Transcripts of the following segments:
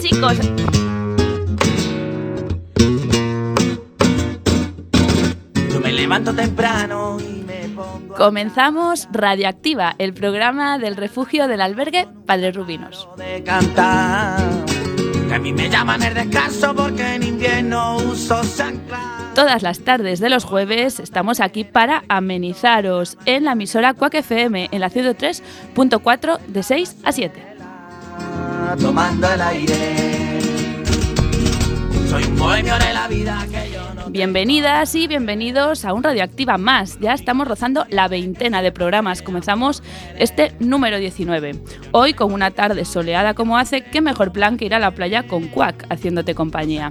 Chicos, Yo me levanto temprano y me pongo comenzamos Radioactiva, el programa del refugio del albergue Padre Rubinos. de cantar. Que a mí me llaman el descanso porque en invierno uso chancla. Todas las tardes de los jueves estamos aquí para amenizaros en la emisora Quack FM en la 103.4 de 6 a 7. Tomando el aire. Soy un bohemio de la vida que Bienvenidas y bienvenidos a un Radioactiva más. Ya estamos rozando la veintena de programas. Comenzamos este número 19. Hoy con una tarde soleada como hace, qué mejor plan que ir a la playa con Quack haciéndote compañía.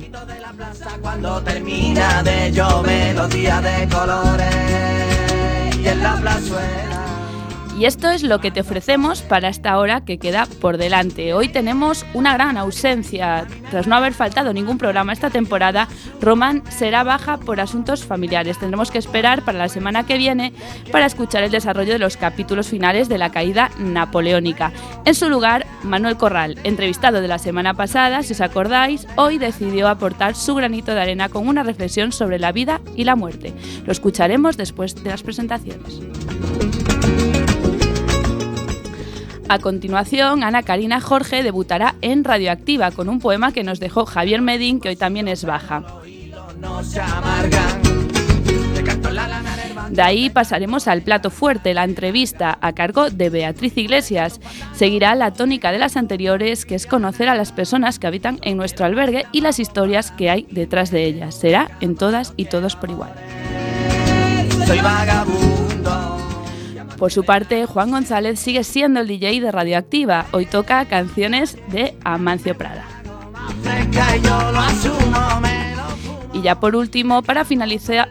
Y esto es lo que te ofrecemos para esta hora que queda por delante. Hoy tenemos una gran ausencia. Tras no haber faltado ningún programa esta temporada, Román será baja por asuntos familiares. Tendremos que esperar para la semana que viene para escuchar el desarrollo de los capítulos finales de la caída napoleónica. En su lugar, Manuel Corral, entrevistado de la semana pasada, si os acordáis, hoy decidió aportar su granito de arena con una reflexión sobre la vida y la muerte. Lo escucharemos después de las presentaciones. A continuación, Ana Karina Jorge debutará en Radioactiva con un poema que nos dejó Javier Medín, que hoy también es baja. De ahí pasaremos al plato fuerte, la entrevista a cargo de Beatriz Iglesias. Seguirá la tónica de las anteriores, que es conocer a las personas que habitan en nuestro albergue y las historias que hay detrás de ellas. Será en todas y todos por igual. Soy vagabundo. Por su parte, Juan González sigue siendo el DJ de Radioactiva. Hoy toca canciones de Amancio Prada. Y ya por último, para finalizar,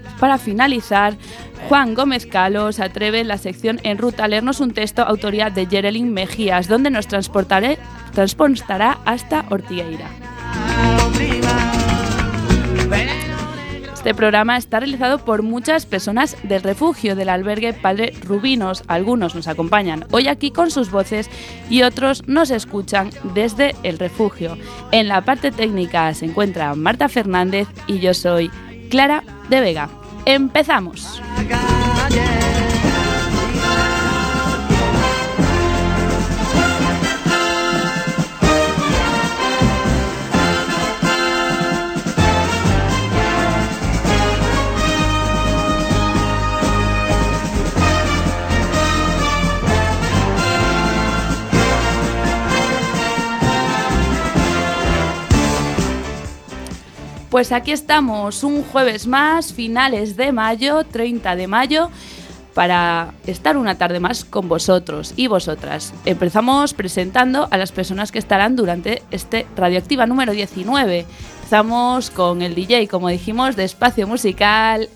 Juan Gómez Calo se atreve en la sección En Ruta a leernos un texto autoría de Geraldine Mejías, donde nos transportará hasta Ortigueira. Este programa está realizado por muchas personas del refugio del albergue Padre Rubinos. Algunos nos acompañan hoy aquí con sus voces y otros nos escuchan desde el refugio. En la parte técnica se encuentra Marta Fernández y yo soy Clara de Vega. ¡Empezamos! Pues aquí estamos, un jueves más, finales de mayo, 30 de mayo, para estar una tarde más con vosotros y vosotras. Empezamos presentando a las personas que estarán durante este Radioactiva número 19. Empezamos con el DJ, como dijimos, de espacio musical,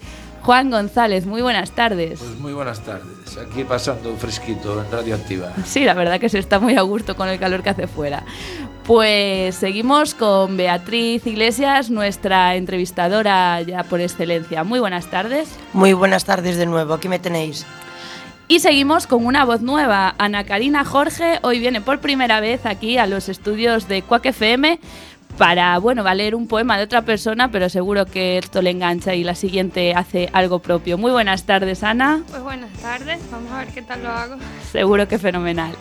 Juan González. Muy buenas tardes. Pues muy buenas tardes. Aquí pasando un fresquito en Radioactiva. Sí, la verdad que se está muy a gusto con el calor que hace fuera. Pues seguimos con Beatriz Iglesias, nuestra entrevistadora ya por excelencia. Muy buenas tardes. Muy buenas tardes de nuevo, aquí me tenéis. Y seguimos con una voz nueva. Ana Karina Jorge hoy viene por primera vez aquí a los estudios de Quack FM para, bueno, va a leer un poema de otra persona, pero seguro que esto le engancha y la siguiente hace algo propio. Muy buenas tardes, Ana. Pues buenas tardes, vamos a ver qué tal lo hago. Seguro que fenomenal.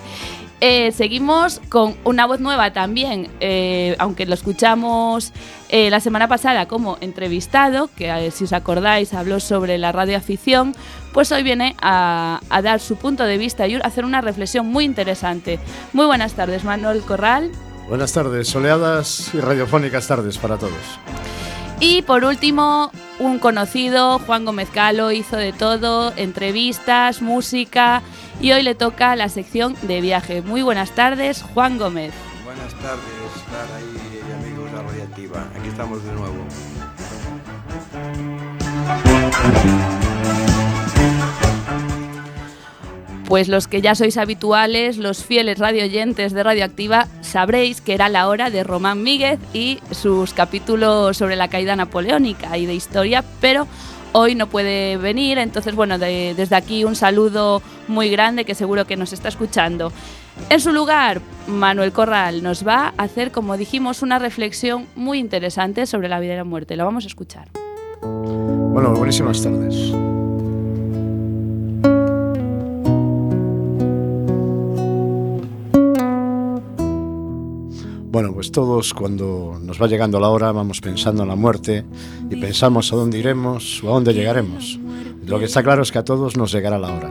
Eh, seguimos con una voz nueva también, eh, aunque lo escuchamos eh, la semana pasada como entrevistado, que si os acordáis habló sobre la radioafición, pues hoy viene a, a dar su punto de vista y a hacer una reflexión muy interesante. Muy buenas tardes, Manuel Corral. Buenas tardes, soleadas y radiofónicas tardes para todos. Y por último, un conocido, Juan Gómez Calo, hizo de todo, entrevistas, música y hoy le toca la sección de viaje. Muy buenas tardes, Juan Gómez. Buenas tardes, Clara y amigos de Radiactiva. Aquí estamos de nuevo. Pues los que ya sois habituales, los fieles radioyentes de Radioactiva, sabréis que era la hora de Román Míguez y sus capítulos sobre la caída napoleónica y de historia, pero hoy no puede venir, entonces bueno, de- desde aquí un saludo muy grande que seguro que nos está escuchando. En su lugar, Manuel Corral nos va a hacer, como dijimos, una reflexión muy interesante sobre la vida y la muerte. Lo vamos a escuchar. Bueno, buenísimas tardes. Bueno, pues todos cuando nos va llegando la hora vamos pensando en la muerte y pensamos a dónde iremos o a dónde llegaremos. Lo que está claro es que a todos nos llegará la hora.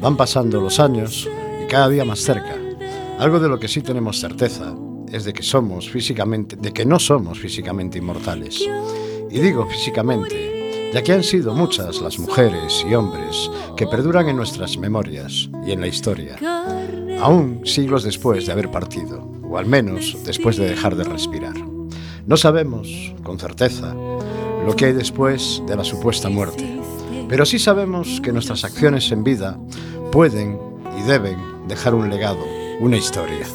Van pasando los años y cada día más cerca. Algo de lo que sí tenemos certeza es de que somos físicamente, de que no somos físicamente inmortales. Y digo físicamente, ya que han sido muchas las mujeres y hombres que perduran en nuestras memorias y en la historia, aún siglos después de haber partido, o al menos después de dejar de respirar. No sabemos, con certeza, lo que hay después de la supuesta muerte, pero sí sabemos que nuestras acciones en vida pueden y deben dejar un legado, una historia.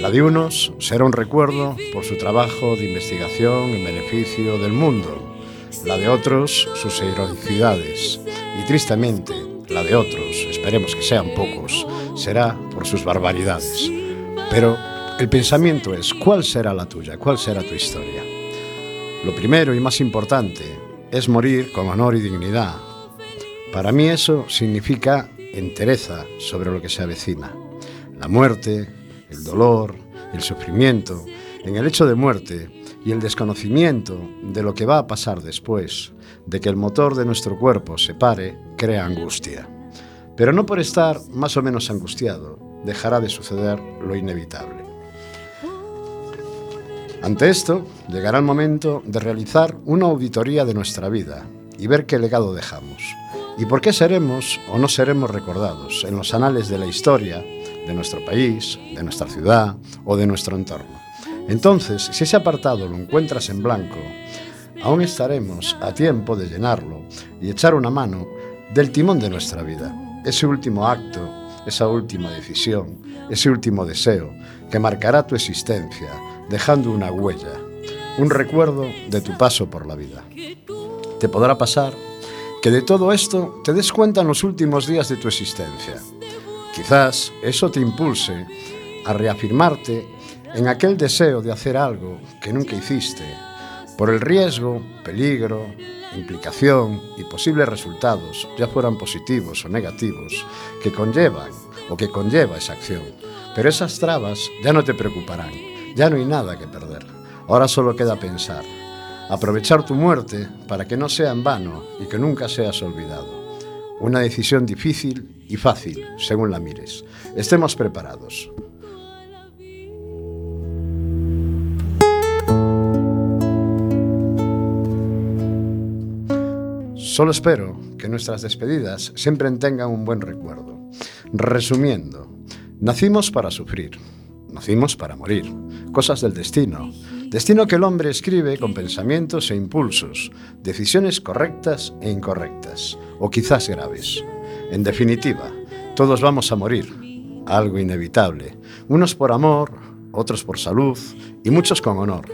La de unos será un recuerdo por su trabajo de investigación en beneficio del mundo, la de otros sus heroicidades y tristemente la de otros, esperemos que sean pocos, será por sus barbaridades. Pero el pensamiento es, ¿cuál será la tuya? ¿Cuál será tu historia? Lo primero y más importante es morir con honor y dignidad. Para mí eso significa entereza sobre lo que se avecina. La muerte, el dolor, el sufrimiento, en el hecho de muerte y el desconocimiento de lo que va a pasar después, de que el motor de nuestro cuerpo se pare, crea angustia. Pero no por estar más o menos angustiado, dejará de suceder lo inevitable. Ante esto, llegará el momento de realizar una auditoría de nuestra vida y ver qué legado dejamos y por qué seremos o no seremos recordados en los anales de la historia de nuestro país, de nuestra ciudad o de nuestro entorno. Entonces, si ese apartado lo encuentras en blanco, aún estaremos a tiempo de llenarlo y echar una mano del timón de nuestra vida, ese último acto, esa última decisión, ese último deseo que marcará tu existencia, dejando una huella, un recuerdo de tu paso por la vida. Te podrá pasar que de todo esto te des cuenta en los últimos días de tu existencia. Quizás eso te impulse a reafirmarte en aquel deseo de hacer algo que nunca hiciste, por el riesgo, peligro, implicación y posibles resultados, ya fueran positivos o negativos, que conllevan o que conlleva esa acción. Pero esas trabas ya no te preocuparán, ya no hay nada que perder. Ahora solo queda pensar, aprovechar tu muerte para que no sea en vano y que nunca seas olvidado. Una decisión difícil y fácil, según la mires. Estemos preparados. Solo espero que nuestras despedidas siempre tengan un buen recuerdo. Resumiendo, nacimos para sufrir, nacimos para morir, cosas del destino. Destino que el hombre escribe con pensamientos e impulsos, decisiones correctas e incorrectas, o quizás graves. En definitiva, todos vamos a morir, algo inevitable, unos por amor, otros por salud y muchos con honor.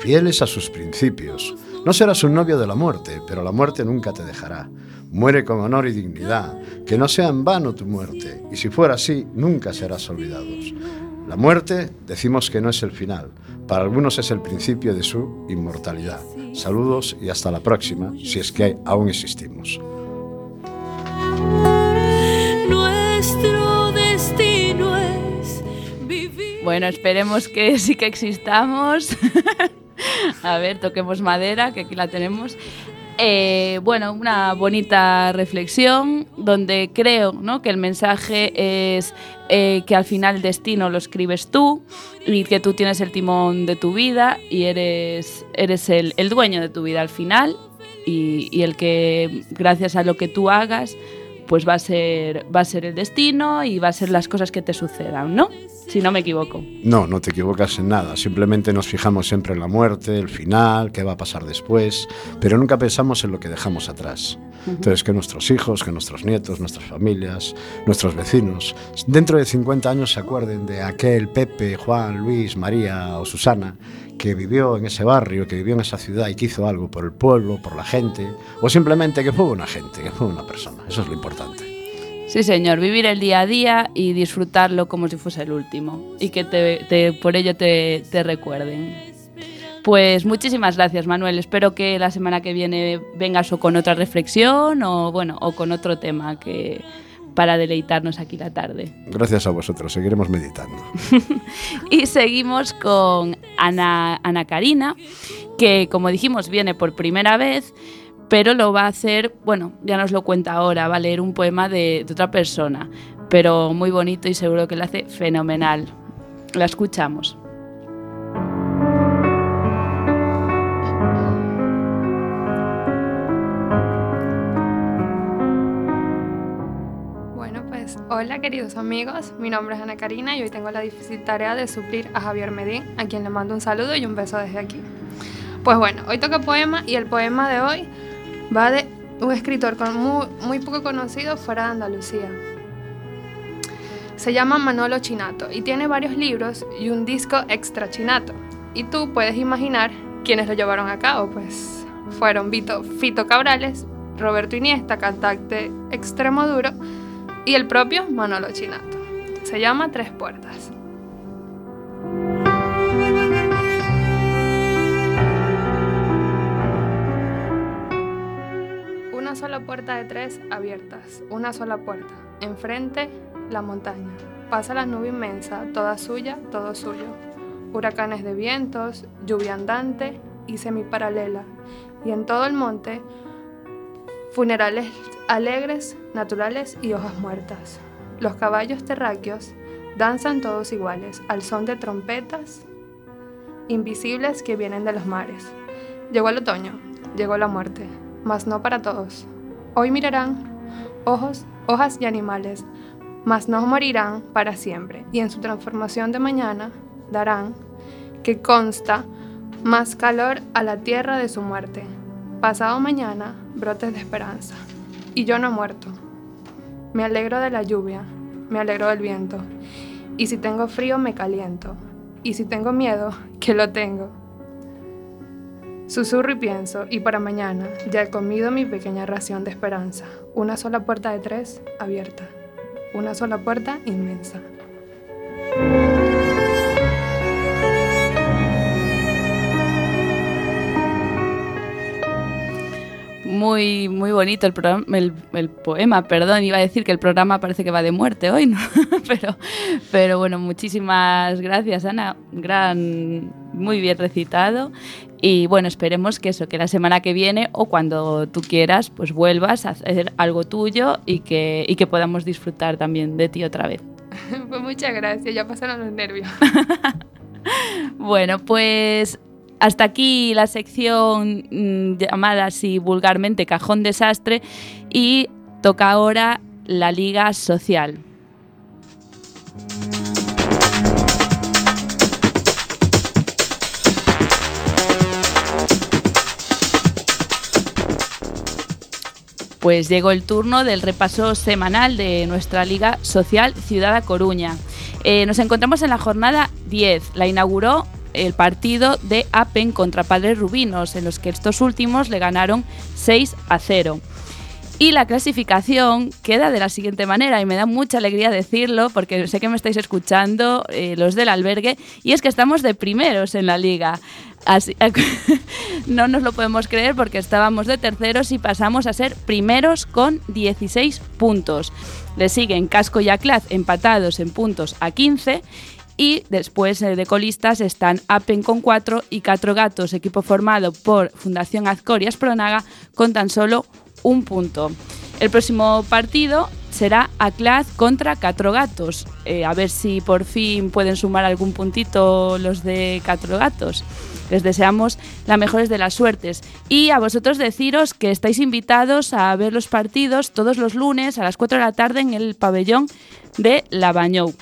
Fieles a sus principios, no serás un novio de la muerte, pero la muerte nunca te dejará. Muere con honor y dignidad, que no sea en vano tu muerte, y si fuera así, nunca serás olvidados. La muerte decimos que no es el final, para algunos es el principio de su inmortalidad. Saludos y hasta la próxima, si es que aún existimos. Nuestro destino es vivir. Bueno, esperemos que sí que existamos. A ver, toquemos madera, que aquí la tenemos. Eh, bueno, una bonita reflexión donde creo ¿no? que el mensaje es eh, que al final el destino lo escribes tú y que tú tienes el timón de tu vida y eres, eres el, el dueño de tu vida al final y, y el que gracias a lo que tú hagas pues va a ser va a ser el destino y va a ser las cosas que te sucedan, ¿no? Si no me equivoco. No, no te equivocas en nada. Simplemente nos fijamos siempre en la muerte, el final, qué va a pasar después, pero nunca pensamos en lo que dejamos atrás. Entonces, que nuestros hijos, que nuestros nietos, nuestras familias, nuestros vecinos, dentro de 50 años se acuerden de aquel Pepe, Juan, Luis, María o Susana que vivió en ese barrio, que vivió en esa ciudad y que hizo algo por el pueblo, por la gente, o simplemente que fue una gente, que fue una persona. Eso es lo importante. Sí, señor, vivir el día a día y disfrutarlo como si fuese el último y que te, te- por ello te, te recuerden. Pues muchísimas gracias, Manuel. Espero que la semana que viene vengas o con otra reflexión o bueno, o con otro tema que para deleitarnos aquí la tarde. Gracias a vosotros, seguiremos meditando. Y seguimos con Ana, Ana Karina, que como dijimos viene por primera vez, pero lo va a hacer, bueno, ya nos lo cuenta ahora, va a leer un poema de, otra persona, pero muy bonito y seguro que lo hace fenomenal. La escuchamos. Pues hola queridos amigos, mi nombre es Ana Karina y hoy tengo la difícil tarea de suplir a Javier Medín, a quien le mando un saludo y un beso desde aquí. Pues bueno, hoy toca poema y el poema de hoy va de un escritor muy poco conocido fuera de Andalucía. Se llama Manolo Chinato y tiene varios libros y un disco extra chinato. Y tú puedes imaginar quiénes lo llevaron a cabo, pues fueron Vito, Fito Cabrales, Roberto Iniesta, cantante extremo duro, y el propio Manolo Chinato. Se llama Tres Puertas. Sola puerta de tres abiertas, una sola puerta. Enfrente, la montaña. Pasa la nube inmensa, toda suya, todo suyo. Huracanes de vientos, lluvia andante y semiparalela. Y en todo el monte, funerales alegres, naturales y hojas muertas. Los caballos terráqueos danzan todos iguales, al son de trompetas invisibles que vienen de los mares. Llegó el otoño, llegó la muerte, mas no para todos. Hoy mirarán ojos, hojas y animales, mas no morirán para siempre, y en su transformación de mañana darán, que consta, más calor a la tierra de su muerte. Pasado mañana, brotes de esperanza. Y yo no muerto. Me alegro de la lluvia, me alegro del viento. Y si tengo frío, me caliento. Y si tengo miedo, que lo tengo. Susurro y pienso, y para mañana ya he comido mi pequeña ración de esperanza. Una sola puerta de tres abierta. Una sola puerta inmensa. Muy, muy bonito el, programa, el, el poema, perdón, iba a decir que el programa parece que va de muerte hoy, ¿no? pero, pero bueno, muchísimas gracias, Ana, gran, muy bien recitado. Y bueno, esperemos que eso, que la semana que viene o cuando tú quieras, pues vuelvas a hacer algo tuyo y que, y que podamos disfrutar también de ti otra vez. Pues muchas gracias, ya pasaron los nervios. Bueno, pues hasta aquí la sección mm, llamada así vulgarmente Cajón Desastre y toca ahora la Liga Social. Pues llegó el turno del repaso semanal de nuestra Liga Social Ciudad Coruña. Eh, nos encontramos en la jornada 10. La inauguró el partido de Apen contra Padres Rubinos, en los que estos últimos le ganaron 6 a 0. Y la clasificación queda de la siguiente manera, y me da mucha alegría decirlo, porque sé que me estáis escuchando eh, los del albergue, y es que estamos de primeros en la liga. No nos lo podemos creer porque estábamos de terceros y pasamos a ser primeros con 16 puntos. Le siguen Casco y Aclaz empatados en puntos a 15 y después eh, de colistas están Apen con 4 y Catro Gatos, equipo formado por Fundación Azcor y Aspronaga, con tan solo un punto. El próximo partido será Aclaz contra Catro Gatos. Eh, a ver si por fin pueden sumar algún puntito los de Catro Gatos. Les deseamos las mejores de las suertes. Y a vosotros deciros que estáis invitados a ver los partidos todos los lunes a las 4 de la tarde en el pabellón de La Bañou.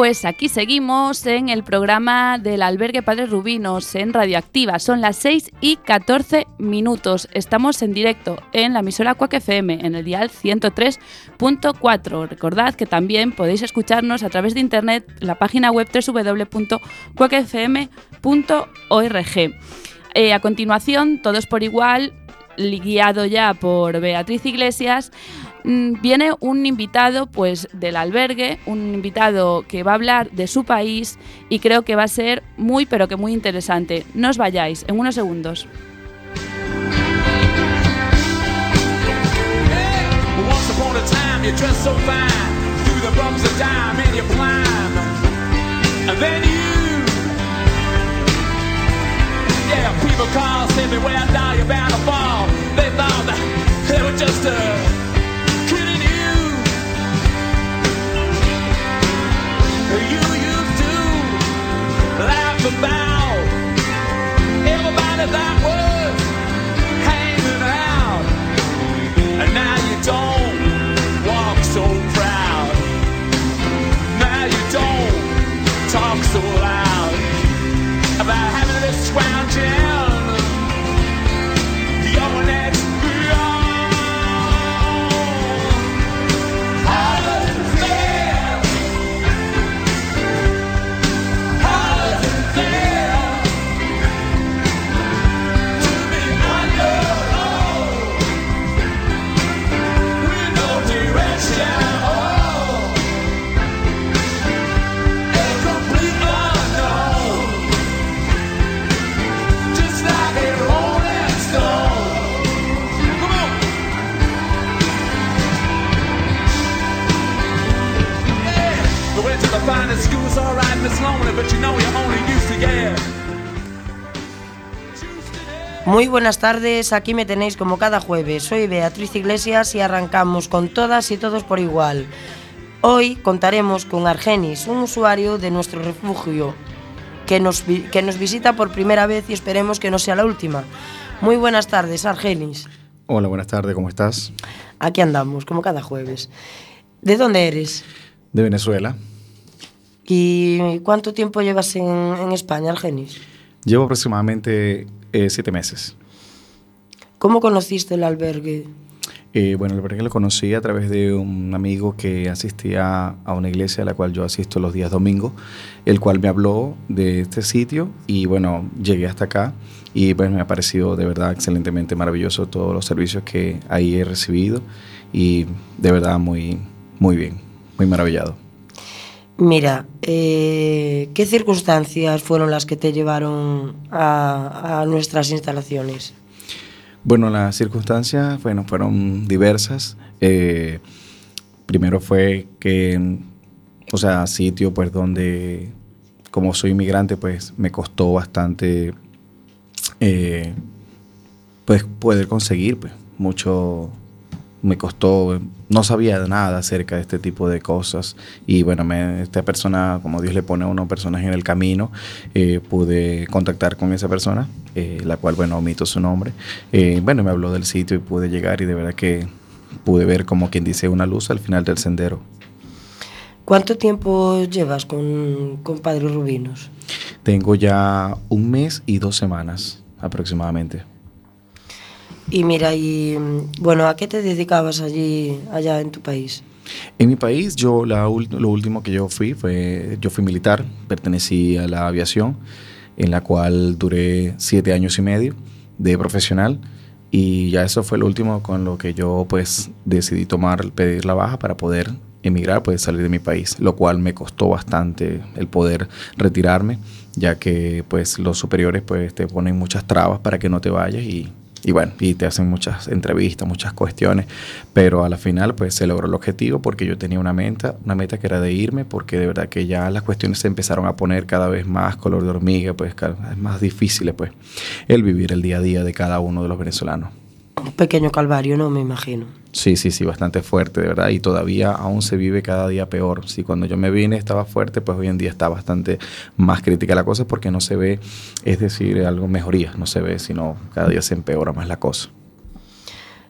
Pues aquí seguimos en el programa del albergue Padres Rubinos en Radioactiva. Son las 6 y 14 minutos. Estamos en directo en la emisora Cuac FM en el dial 103.4. Recordad que también podéis escucharnos a través de internet la página web www.cuacfm.org. Eh, a continuación, todos por igual, guiado ya por Beatriz Iglesias, viene un invitado pues del albergue, un invitado que va a hablar de su país y creo que va a ser muy pero que muy interesante. No os vayáis, en unos segundos. Yeah, people call, say beware, now you're bound to fall. They thought that they were just You used to laugh about everybody that was hanging out. And now buenas tardes, aquí me tenéis como cada jueves. Soy Beatriz Iglesias y arrancamos con todas y todos por igual. Hoy contaremos con Argenis, un usuario de nuestro refugio, que nos, que nos visita por primera vez y esperemos que no sea la última. Muy buenas tardes, Argenis. Hola, buenas tardes, ¿cómo estás? Aquí andamos, como cada jueves. ¿De dónde eres? De Venezuela. ¿Y cuánto tiempo llevas en, en España, Argenis? Llevo aproximadamente eh, siete meses. ¿Cómo conociste el albergue? Eh, bueno, el albergue lo conocí a través de un amigo que asistía a una iglesia a la cual yo asisto los días domingos, el cual me habló de este sitio y bueno, llegué hasta acá y pues me ha parecido de verdad excelentemente maravilloso todos los servicios que ahí he recibido y de verdad muy, muy bien, muy maravillado. Mira, eh, ¿qué circunstancias fueron las que te llevaron a, a nuestras instalaciones? Bueno, las circunstancias bueno, fueron diversas. Eh, primero fue que, o sea, sitio pues donde, como soy inmigrante, pues me costó bastante eh, pues poder conseguir pues, mucho me costó no sabía nada acerca de este tipo de cosas. Y bueno me, esta persona como Dios le pone a uno personas en el camino eh, pude contactar con esa persona eh, la cual bueno omito su nombre. Eh, bueno me habló del sitio y pude llegar y de verdad que pude ver como quien dice una luz al final del sendero. ¿Cuánto tiempo llevas con, con Padre Rubinos? tengo ya un mes y dos semanas aproximadamente Y mira, y bueno, ¿a qué te dedicabas allí, allá en tu país? En mi país, yo la lo último que yo fui fue, yo fui militar, pertenecí a la aviación, en la cual duré siete años y medio de profesional y ya eso fue lo último con lo que yo pues decidí tomar, pedir la baja para poder emigrar, pues salir de mi país, lo cual me costó bastante el poder retirarme, ya que pues los superiores pues te ponen muchas trabas para que no te vayas y y bueno, y te hacen muchas entrevistas, muchas cuestiones, pero a la final pues se logró el objetivo porque yo tenía una meta, una meta que era de irme, porque de verdad que ya las cuestiones se empezaron a poner cada vez más color de hormiga, pues vez más difíciles pues el vivir el día a día de cada uno de los venezolanos. Un pequeño calvario, ¿no? Me imagino. Sí, sí, sí, bastante fuerte, de verdad, y todavía aún se vive cada día peor. Si cuando yo me vine estaba fuerte, pues hoy en día está bastante más crítica la cosa porque no se ve, es decir, algo mejoría, no se ve, sino cada día se empeora más la cosa.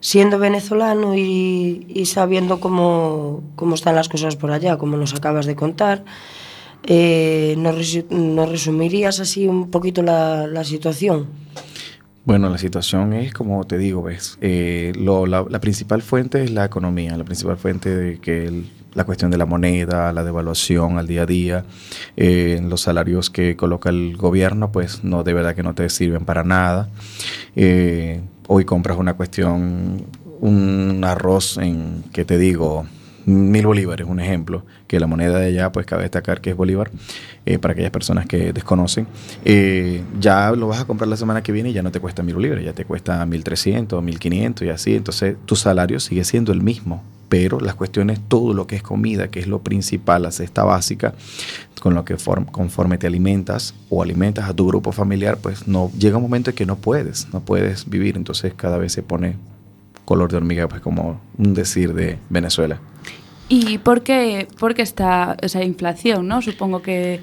Siendo venezolano y, y sabiendo cómo, cómo están las cosas por allá, como nos acabas de contar, Eh, ¿nos, resu- nos resumirías así un poquito la, la situación? Bueno, la situación es como te digo, ves, eh, lo- la, la principal fuente es la economía, la principal fuente de que la cuestión de la moneda, la devaluación al día a día, eh, los salarios que coloca el gobierno, pues no de verdad que no te sirven para nada. Eh, hoy compras una cuestión, un arroz en, que te digo, mil bolívares, un ejemplo, que la moneda de allá, pues cabe destacar que es bolívar, eh, para aquellas personas que desconocen, eh, ya lo vas a comprar la semana que viene y ya no te cuesta mil bolívares, ya te cuesta mil trescientos, mil quinientos y así, entonces tu salario sigue siendo el mismo, pero las cuestiones, todo lo que es comida, que es lo principal, la cesta básica, con lo que form- conforme te alimentas o alimentas a tu grupo familiar, pues no llega un momento en que no puedes, no puedes vivir, entonces cada vez se pone color de hormiga, pues como un decir de Venezuela. ¿Y por qué, por qué está esa inflación, no? Supongo que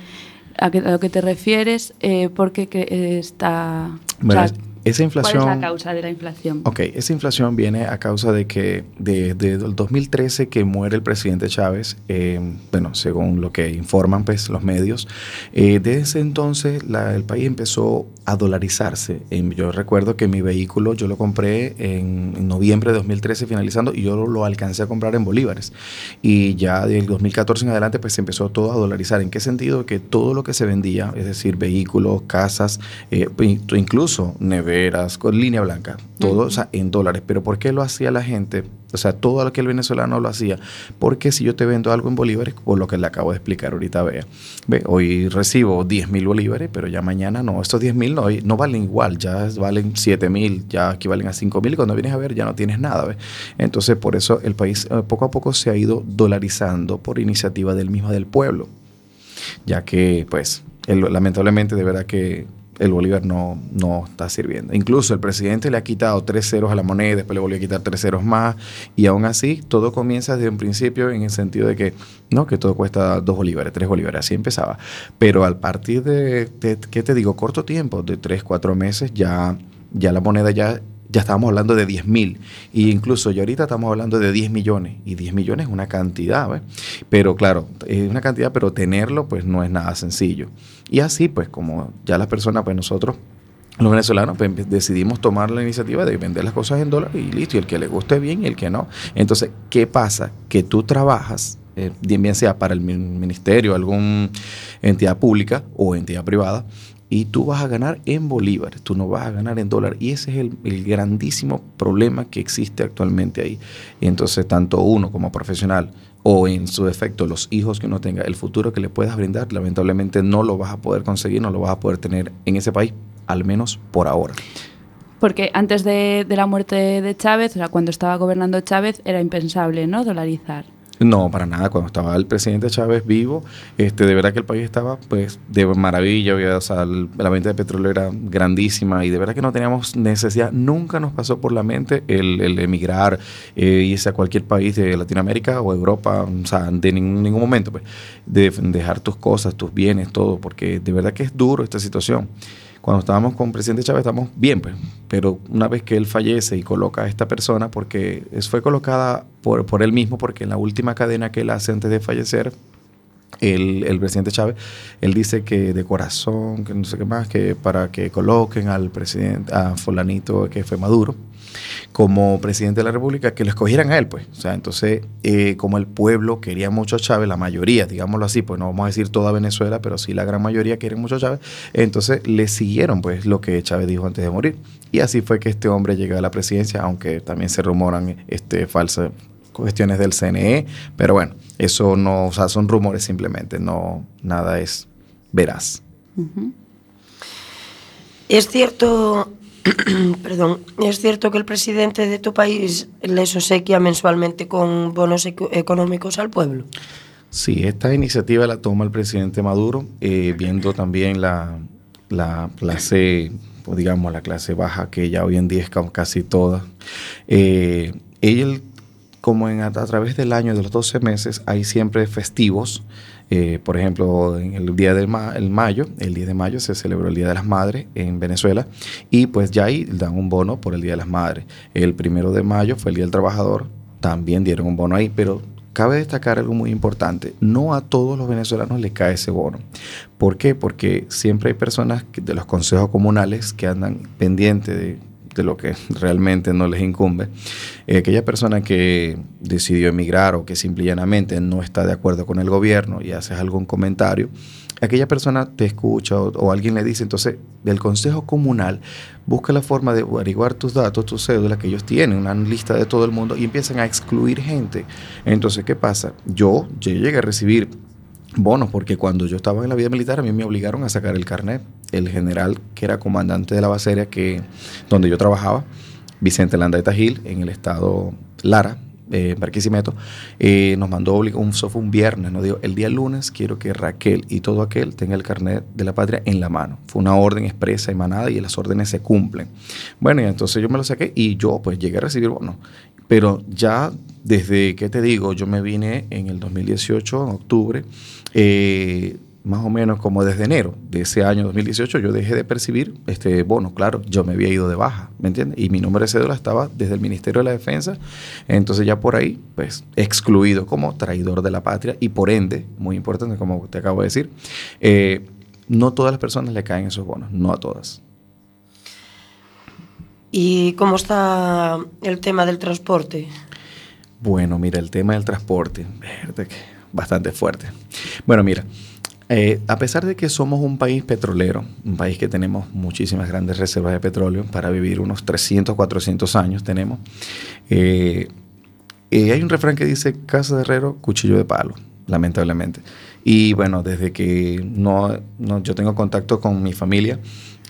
a, que- a lo que te refieres, eh, ¿por qué que, está... o Bueno, sea, esa inflación... ¿Cuál es la causa de la inflación? Ok, esa inflación viene a causa de que desde el 2013 que muere el presidente Chávez, eh, bueno, según lo que informan pues, los medios, eh, desde ese entonces la- el país empezó a dolarizarse. Em, yo recuerdo que mi vehículo yo lo compré en, en noviembre de 2013 finalizando y yo lo, lo alcancé a comprar en bolívares. Y ya del 2014 en adelante pues se empezó todo a dolarizar. ¿En qué sentido? Que todo lo que se vendía, es decir, vehículos, casas, eh, incluso neveras, con línea blanca, todo o sea, en dólares. Pero ¿por qué lo hacía la gente? O sea, todo lo que el venezolano lo hacía. Porque si yo te vendo algo en bolívares, por lo que le acabo de explicar ahorita, vea. Ve, hoy recibo 10 mil bolívares, pero ya mañana no. Estos 10 mil no, no valen igual, ya valen 7 mil, ya equivalen a 5 mil. Y cuando vienes a ver, ya no tienes nada. ¿ve? Entonces, por eso el país eh, poco a poco se ha ido dolarizando por iniciativa del mismo del pueblo. Ya que, pues, el- lamentablemente, de verdad que el bolívar no, no está sirviendo. Incluso el presidente le ha quitado tres ceros a la moneda, después le volvió a quitar tres ceros más, y aún así todo comienza desde un principio en el sentido de que, no, que todo cuesta dos bolívares, tres bolívares, así empezaba. Pero al partir de, de, ¿qué te digo? Corto tiempo, de tres, cuatro meses, ya, ya la moneda ya ya estábamos hablando de 10 mil. E incluso ya ahorita estamos hablando de 10 millones. Y 10 millones es una cantidad, ¿ves? Pero claro, es una cantidad, pero tenerlo pues no es nada sencillo. Y así pues como ya las personas, pues nosotros, los venezolanos, pues decidimos tomar la iniciativa de vender las cosas en dólares y listo. Y el que le guste bien y el que no. Entonces, ¿qué pasa? Que tú trabajas eh, bien sea para el ministerio, alguna entidad pública o entidad privada, y tú vas a ganar en bolívares, tú no vas a ganar en dólar. Y ese es el, grandísimo problema que existe actualmente ahí. Y entonces, tanto uno como profesional o en su defecto los hijos que uno tenga, el futuro que le puedas brindar, lamentablemente no lo vas a poder conseguir, no lo vas a poder tener en ese país, al menos por ahora. Porque antes de, de la muerte de Chávez, o sea, cuando estaba gobernando Chávez, era impensable, ¿no? Dolarizar. No, para nada. Cuando estaba el presidente Chávez vivo, este, de verdad que el país estaba pues de maravilla. Había, o sea, la venta de petróleo era grandísima y de verdad que no teníamos necesidad. Nunca nos pasó por la mente el, emigrar, eh, irse a cualquier país de Latinoamérica o Europa, o sea, de ningún, ningún momento, pues, de dejar tus cosas, tus bienes, todo, porque de verdad que es duro esta situación cuando estábamos con presidente Chávez estamos bien, pues, pero una vez que él fallece y coloca a esta persona, porque fue colocada por, por él mismo, porque en la última cadena que él hace antes de fallecer, el, el presidente Chávez, él dice que de corazón, que no sé qué más, que para que coloquen al presidente, a fulanito que fue Maduro, como presidente de la República, que lo escogieran a él, pues. O sea, entonces, eh, como el pueblo quería mucho a Chávez, la mayoría, digámoslo así, pues no vamos a decir toda Venezuela, pero sí la gran mayoría quieren mucho a Chávez, entonces le siguieron, pues, lo que Chávez dijo antes de morir. Y así fue que este hombre llegó a la presidencia, aunque también se rumoran este, falsas cuestiones del CNE, pero bueno, eso no, o sea, son rumores simplemente, no, nada es veraz. Es cierto, perdón, es cierto que el presidente de tu país les obsequia mensualmente con bonos eco- económicos al pueblo. Sí, esta iniciativa la toma el presidente Maduro, eh, viendo también la, la clase, digamos, la clase baja, que ya hoy en día es ca- casi toda. Eh, él, como en, a través del año, de los 12 meses, hay siempre festivos. Eh, por ejemplo, en el día del ma- el mayo, el 10 de mayo se celebró el Día de las Madres en Venezuela y pues ya ahí dan un bono por el Día de las Madres. El primero de mayo fue el Día del Trabajador, también dieron un bono ahí, pero cabe destacar algo muy importante. No a todos los venezolanos les cae ese bono. ¿Por qué? Porque siempre hay personas de los consejos comunales que andan pendientes de, de lo que realmente no les incumbe. Eh, aquella persona que decidió emigrar o que simple y llanamente no está de acuerdo con el gobierno y haces algún comentario, aquella persona te escucha o, o alguien le dice, entonces, del consejo comunal, busca la forma de averiguar tus datos, tus cédulas, que ellos tienen una lista de todo el mundo y empiezan a excluir gente. Entonces, ¿qué pasa? Yo, yo llegué a recibir bonos porque cuando yo estaba en la vida militar a mí me obligaron a sacar el carnet. El general que era comandante de la base que, donde yo trabajaba, Vicente Landeta Gil, en el estado Lara, eh, Barquisimeto, eh, nos mandó un, eso fue un viernes, nos dijo, el día lunes quiero que Raquel y todo aquel tenga el carnet de la patria en la mano. Fue una orden expresa, emanada, y las órdenes se cumplen. Bueno, y entonces yo me lo saqué y yo pues llegué a recibir bonos. Pero ya desde, ¿qué te digo? Yo me vine en el 2018, en octubre, eh, más o menos como desde enero de ese año 2018, yo dejé de percibir este bono. Claro, yo me había ido de baja, ¿me entiendes? Y mi número de cédula estaba desde el Ministerio de la Defensa, entonces ya por ahí, pues, excluido como traidor de la patria y por ende, muy importante, como te acabo de decir, eh, no todas las personas le caen esos bonos, no a todas. ¿Y cómo está el tema del transporte? Bueno, mira, el tema del transporte, bastante fuerte. Bueno, mira, eh, a pesar de que somos un país petrolero, un país que tenemos muchísimas grandes reservas de petróleo, para vivir unos 300, 400 años tenemos, eh, eh, hay un refrán que dice, casa de herrero, cuchillo de palo, lamentablemente. Y bueno, desde que no, no- yo tengo contacto con mi familia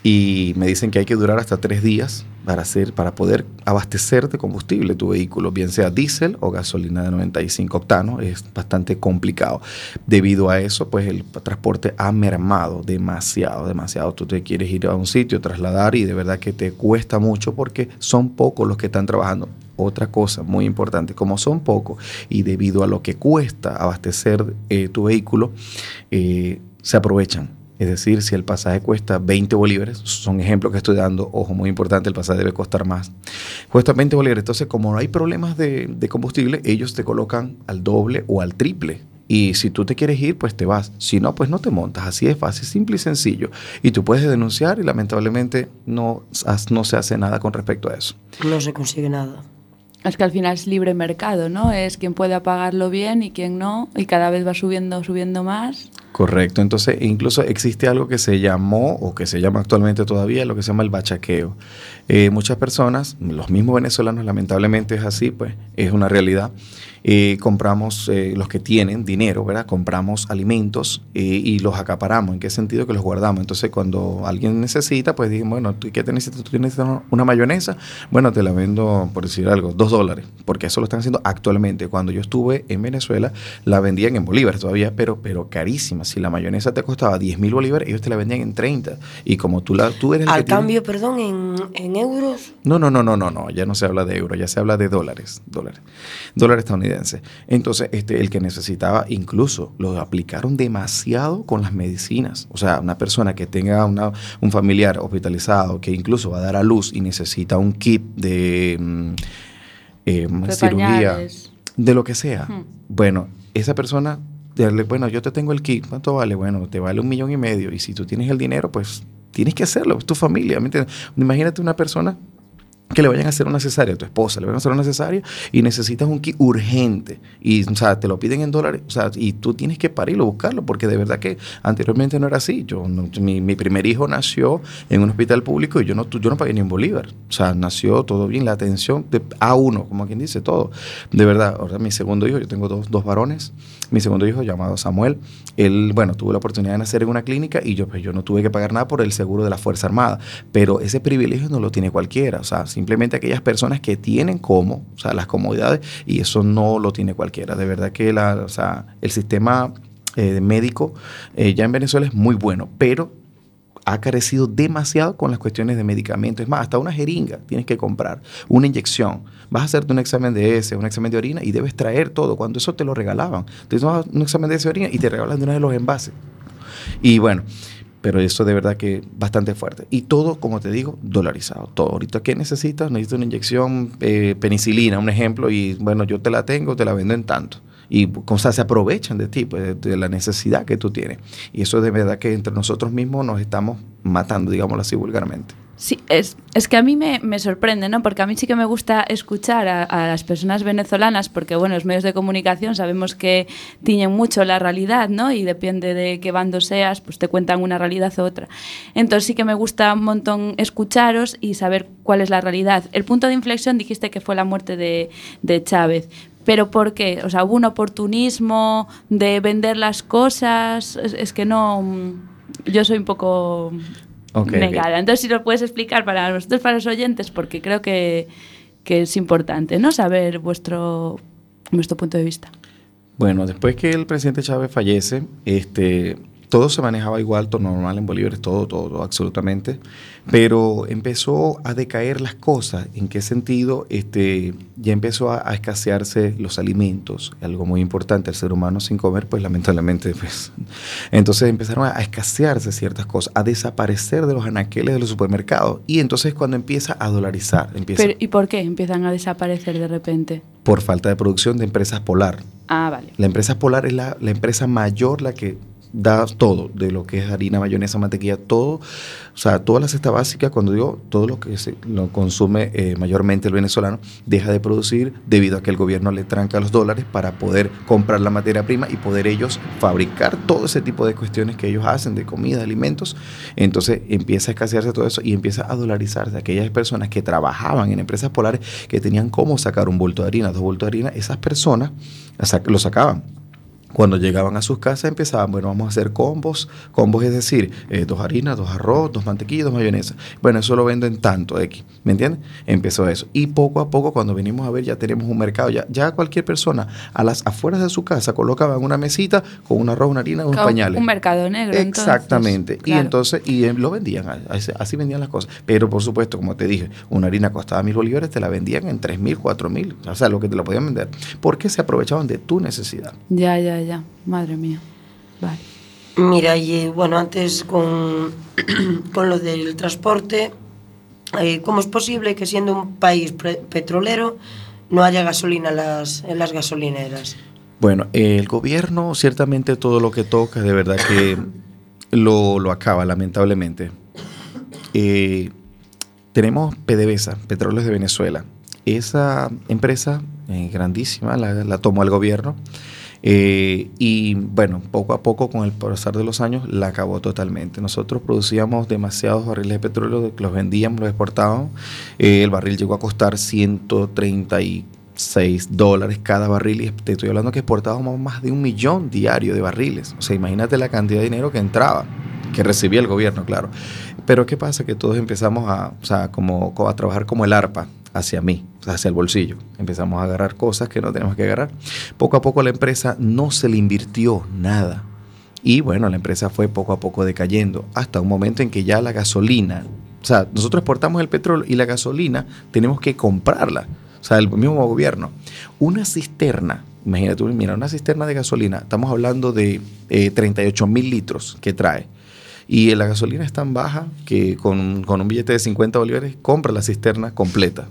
y me dicen que hay que durar hasta tres días para, hacer, para poder abastecer de combustible tu vehículo, bien sea diésel o gasolina de 95 octanos, es bastante complicado. Debido a eso, pues el transporte ha mermado demasiado, demasiado. Tú te quieres ir a un sitio, trasladar y de verdad que te cuesta mucho porque son pocos los que están trabajando. Otra cosa muy importante, como son pocos y debido a lo que cuesta abastecer eh, tu vehículo, eh, se aprovechan. Es decir, si el pasaje cuesta 20 bolívares, son ejemplos que estoy dando, ojo, muy importante, el pasaje debe costar más. Cuesta 20 bolívares, entonces como no hay problemas de, de combustible, ellos te colocan al doble o al triple. Y si tú te quieres ir, pues te vas. Si no, pues no te montas. Así es fácil, simple y sencillo. Y tú puedes denunciar y lamentablemente no, no se hace nada con respecto a eso. No se consigue nada. Es que al final es libre mercado, ¿no? Es quien puede pagarlo bien y quien no, y cada vez va subiendo, subiendo más. Correcto, entonces incluso existe algo que se llamó o que se llama actualmente todavía lo que se llama el bachaqueo. Eh, muchas personas, los mismos venezolanos, lamentablemente es así, pues es una realidad. Eh, compramos, eh, los que tienen dinero, ¿verdad? Compramos alimentos y los acaparamos. ¿En qué sentido? Que los guardamos. Entonces cuando alguien necesita, pues dicen, bueno, ¿tú qué te necesitas? ¿Tú necesitas una mayonesa? Bueno, te la vendo, por decir algo, dos dólares, porque eso lo están haciendo actualmente. Cuando yo estuve en Venezuela, la vendían en bolívares todavía, pero, pero carísima. Si la mayonesa te costaba 10 mil bolívares, ellos te la vendían en 30. Y como tú, la, tú eres el Al que tiene- cambio, perdón, en, en euros. no, no, no, no, no, no, ya no se habla de euros, ya se habla de dólares, dólares, dólares estadounidenses. Entonces, este, el que necesitaba, incluso lo aplicaron demasiado con las medicinas. O sea, una persona que tenga una- un familiar hospitalizado, que incluso va a dar a luz y necesita un kit de mm, eh, De cirugía, pañales. de lo que sea. Hmm. Bueno, esa persona, bueno, yo te tengo el kit, ¿cuánto vale? Bueno, te vale un millón y medio. Y si tú tienes el dinero, pues tienes que hacerlo, es tu familia. ¿me entiendes? Imagínate una persona que le vayan a hacer una cesárea a tu esposa, le van a hacer una cesárea y necesitas un kit urgente y o sea, te lo piden en dólares, o sea, y tú tienes que parirlo, buscarlo, porque de verdad que anteriormente no era así. Yo, mi, mi primer hijo nació en un hospital público y yo no, yo no pagué ni en bolívar. O sea, nació todo bien, la atención de A1, como quien dice, todo. De verdad, ahora mi segundo hijo, yo tengo dos, dos varones, mi segundo hijo llamado Samuel, él, bueno, tuvo la oportunidad de nacer en una clínica y yo, pues, yo no tuve que pagar nada por el seguro de la Fuerza Armada, pero ese privilegio no lo tiene cualquiera, o sea, simplemente aquellas personas que tienen como, o sea, las comodidades y eso no lo tiene cualquiera. De verdad que la, el sistema eh, médico eh, ya en Venezuela es muy bueno, pero ha carecido demasiado con las cuestiones de medicamentos. Es más, hasta una jeringa tienes que comprar, una inyección. Vas a hacerte un examen de ese, un examen de orina y debes traer todo. Cuando eso te lo regalaban. Te un examen de ese orina y te regalan de una de los envases. Y bueno, pero eso de verdad que bastante fuerte. Y todo, como te digo, dolarizado. Todo. Ahorita, ¿qué necesitas? Necesitas una inyección eh, penicilina, un ejemplo, y bueno, yo te la tengo, te la vendo en tanto. y o se aprovechan de ti, pues, de la necesidad que tú tienes. Y eso de verdad que entre nosotros mismos nos estamos matando, digámoslo así vulgarmente. Sí, es, es que a mí me, me sorprende, ¿no? Porque a mí sí que me gusta escuchar a, las personas venezolanas, porque, bueno, los medios de comunicación sabemos que tiñen mucho la realidad, ¿no? Y depende de qué bando seas, pues te cuentan una realidad u otra. Entonces sí que me gusta un montón escucharos y saber cuál es la realidad. El punto de inflexión dijiste que fue la muerte de, de Chávez. ¿Pero por qué? O sea, ¿hubo un oportunismo de vender las cosas? Es, que no... Yo soy un poco Ok, ok. negada. Entonces, si lo puedes explicar para nosotros, para los oyentes, porque creo que, que es importante, ¿no? Saber vuestro, vuestro punto de vista. Bueno, después que el presidente Chávez fallece, este, todo se manejaba igual, todo normal en Bolívar, todo, todo, todo, absolutamente. Pero empezó a decaer las cosas. ¿En qué sentido? Este, ya empezó a, a escasearse los alimentos, algo muy importante. El ser humano sin comer, pues lamentablemente, pues. Entonces empezaron a, a escasearse ciertas cosas, a desaparecer de los anaqueles de los supermercados. Y entonces cuando empieza a dolarizar, empieza Pero, ¿Y por qué empiezan a desaparecer de repente? por falta de producción de empresas Polar. Ah, vale. La empresa Polar es la, la empresa mayor, la que da todo, de lo que es harina, mayonesa, mantequilla, todo, o sea, toda la cesta básica, cuando digo todo lo que se, lo consume eh, mayormente el venezolano, deja de producir debido a que el gobierno le tranca los dólares para poder comprar la materia prima y poder ellos fabricar todo ese tipo de cuestiones que ellos hacen, de comida, alimentos. Entonces empieza a escasearse todo eso y empieza a dolarizarse. Aquellas personas que trabajaban en empresas polares que tenían cómo sacar un bulto de harina, dos bultos de harina, esas personas lo sacaban. Cuando llegaban a sus casas empezaban, bueno, vamos a hacer combos. Combos es decir, eh, dos harinas, dos arroz, dos mantequillas, dos mayonesa. Bueno, eso lo vendo en tanto X, ¿me entiendes? Empezó eso. Y poco a poco, cuando venimos a ver, ya tenemos un mercado. Ya, ya cualquier persona a las afueras de su casa colocaba una mesita con un arroz, una harina, unos pañales. Un mercado negro. entonces. Exactamente. Y entonces, y eh, lo vendían, así vendían las cosas. Pero por supuesto, como te dije, una harina costaba mil bolívares, te la vendían en tres mil, cuatro mil. O sea, lo que te la podían vender. Porque se aprovechaban de tu necesidad. Ya, ya, ya. Madre mía. Vale. Mira, y bueno, antes con, con lo del transporte, eh, ¿cómo es posible que siendo un país petrolero no haya gasolina en las, en las gasolineras? Bueno, el gobierno ciertamente todo lo que toca de verdad que lo, lo acaba, lamentablemente. Eh, tenemos PDVSA, Petróleos de Venezuela. Esa empresa eh, grandísima la, la tomó el gobierno eh, y bueno, poco a poco con el pasar de los años la acabó totalmente. Nosotros producíamos demasiados barriles de petróleo, los vendíamos, los exportábamos. Eh, el barril llegó a costar 136 dólares cada barril y te estoy hablando que exportábamos más de un millón diario de barriles. O sea, imagínate la cantidad de dinero que entraba, que recibía el gobierno, claro. Pero ¿qué pasa? Que todos empezamos a, o sea, como, a trabajar como el arpa hacia mí, hacia el bolsillo. Empezamos a agarrar cosas que no tenemos que agarrar. Poco a poco la empresa no se le invirtió nada. Y bueno, la empresa fue poco a poco decayendo hasta un momento en que ya la gasolina, o sea, nosotros exportamos el petróleo y la gasolina tenemos que comprarla. O sea, el mismo gobierno. Una cisterna, imagínate, mira, una cisterna de gasolina, estamos hablando de eh, 38 mil litros que trae. Y la gasolina es tan baja que con, con un billete de 50 bolívares compra la cisterna completa.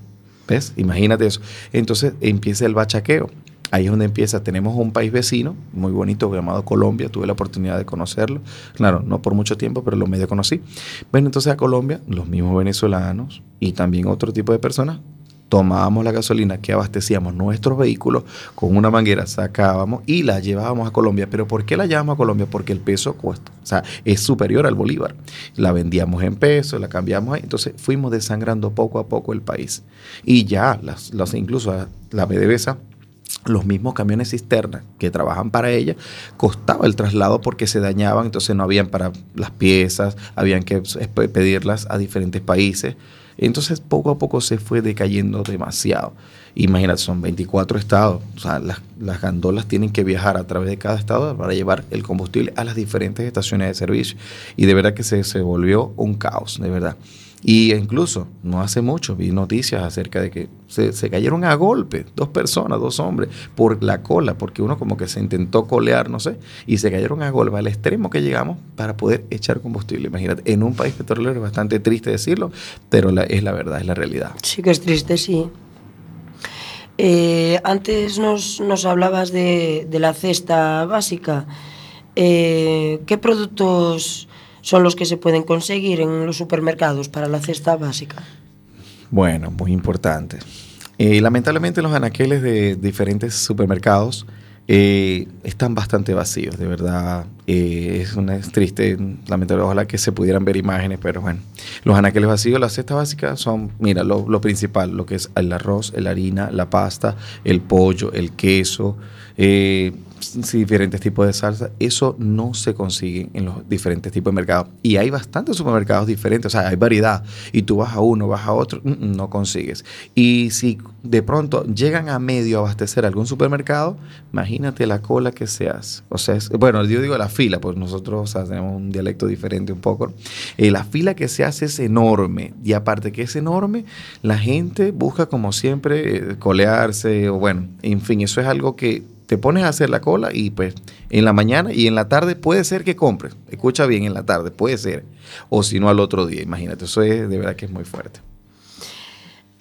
¿Ves? Imagínate eso. Entonces empieza el bachaqueo. Ahí es donde empieza. Tenemos un país vecino muy bonito llamado Colombia. Tuve la oportunidad de conocerlo. Claro, no por mucho tiempo, pero lo medio conocí. Bueno, entonces a Colombia, los mismos venezolanos y también otro tipo de personas tomábamos la gasolina que abastecíamos nuestros vehículos con una manguera, sacábamos y la llevábamos a Colombia. ¿Pero por qué la llevamos a Colombia? Porque el peso cuesta, o sea, es superior al bolívar. La vendíamos en pesos, la cambiamos. Entonces fuimos desangrando poco a poco el país. Y ya, las, incluso la, PDVSA, los mismos camiones cisterna que trabajan para ella, costaba el traslado porque se dañaban, entonces no habían para las piezas, habían que pedirlas a diferentes países. Entonces poco a poco se fue decayendo demasiado. Imagínate, son 24 estados. O sea, las, las gandolas tienen que viajar a través de cada estado para llevar el combustible a las diferentes estaciones de servicio. Y de verdad que se, se volvió un caos, de verdad. Y incluso, no hace mucho, vi noticias acerca de que se, se, cayeron a golpe dos personas, dos hombres, por la cola, porque uno como que se intentó colear, no sé, y se cayeron a golpe al extremo que llegamos para poder echar combustible. Imagínate, en un país petrolero es bastante triste decirlo, pero es la verdad, es la realidad. Sí que es triste, sí. Eh, antes nos, nos hablabas de, de la cesta básica. Eh, ¿Qué productos son los que se pueden conseguir en los supermercados para la cesta básica? Bueno, muy importante. Eh, lamentablemente los anaqueles de diferentes supermercados eh, están bastante vacíos, de verdad. Eh, es, una, triste, lamentable, ojalá que se pudieran ver imágenes, pero bueno. Los anaqueles vacíos, la cesta básica son, mira, lo, lo principal, lo que es el arroz, la harina, la pasta, el pollo, el queso, eh, diferentes tipos de salsa. Eso no se consigue en los diferentes tipos de mercados. Y hay bastantes supermercados diferentes, o sea, hay variedad. Y tú vas a uno, vas a otro, mm, mm, no consigues. Y si de pronto llegan a medio abastecer algún supermercado, imagínate la cola que se hace. O sea, es- bueno, yo digo la fila, pues nosotros o sea, tenemos un dialecto diferente un poco. Eh, la fila que se hace es enorme. Y aparte que es enorme, la gente busca como siempre eh, colearse, o bueno, en fin, eso es algo que te pones a hacer la cola y pues en la mañana y en la tarde puede ser que compres. Escucha bien, en la tarde puede ser. O si no al otro día, imagínate. Eso es de verdad que es muy fuerte.